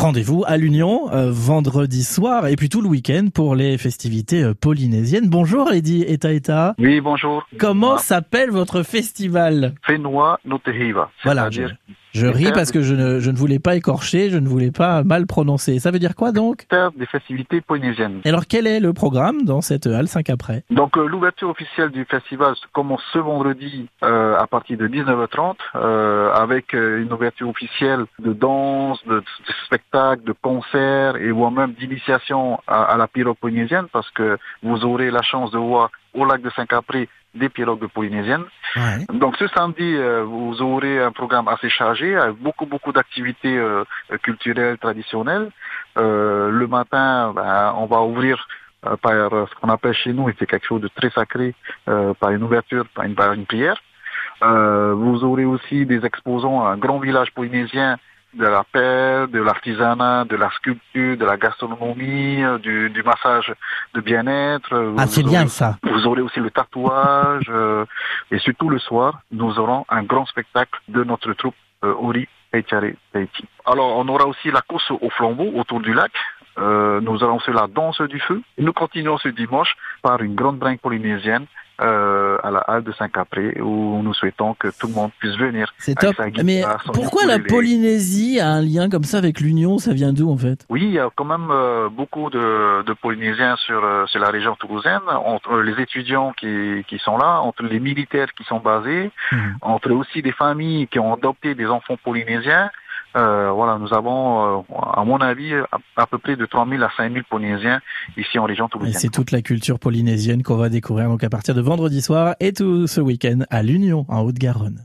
Rendez-vous à l'Union euh, vendredi soir et puis tout le week-end pour les festivités euh, polynésiennes. Bonjour Lady Eta Eta. Oui, bonjour. Comment s'appelle votre festival? Fenua Notehiva. Voilà, je, ris parce que je ne, je ne voulais pas écorcher, je ne voulais pas mal prononcer. Ça veut dire quoi donc? Des festivités polynésiennes. Et alors quel est le programme dans cette halle 5 après? Donc euh, l'ouverture officielle du festival commence ce vendredi euh, à partir de 19h30 euh, avec euh, une ouverture officielle de danse, de, de spectacles, de concerts et voire même d'initiation à, à la pirogue polynésienne parce que vous aurez la chance de voir au lac de Saint-Capri des pirogues polynésiennes. Ouais. Donc ce samedi, euh, vous aurez un programme assez chargé avec beaucoup beaucoup d'activités euh, culturelles traditionnelles. Euh, le matin, ben, on va ouvrir euh, par euh, ce qu'on appelle chez nous, et c'est quelque chose de très sacré, euh, par une ouverture, par une, par une prière. Euh, vous aurez aussi des exposants à un grand village polynésien de la paix, de l'artisanat, de la sculpture, de la gastronomie, euh, du, du massage de bien-être. Ah c'est bien ça. vous aurez aussi le tatouage euh, et surtout le soir, nous aurons un grand spectacle de notre troupe euh, Ori Peichare Tahiti. Alors on aura aussi la course au flambeau autour du lac. Euh, nous aurons aussi la danse du feu. Et nous continuons ce dimanche par une grande brinque polynésienne euh, à la halle de Saint-Capré où nous souhaitons que tout le monde puisse venir. C'est top. guitare, Mais pourquoi la. Polynésie a un lien comme ça avec l'Union? Ça vient d'où en fait? Oui, il y a quand même euh, beaucoup de, de Polynésiens sur, euh, sur la région toulousaine, entre les étudiants qui, qui sont là, entre les militaires qui sont basés, Mhm. entre aussi des familles qui ont adopté des enfants polynésiens. Euh, voilà, nous avons, euh, à mon avis, à, à peu près de 3000 à 5000 Polynésiens ici en région Et toulousaine. c'est toute la culture polynésienne qu'on va découvrir donc à partir de vendredi soir et tout ce week-end à l'Union en Haute-Garonne.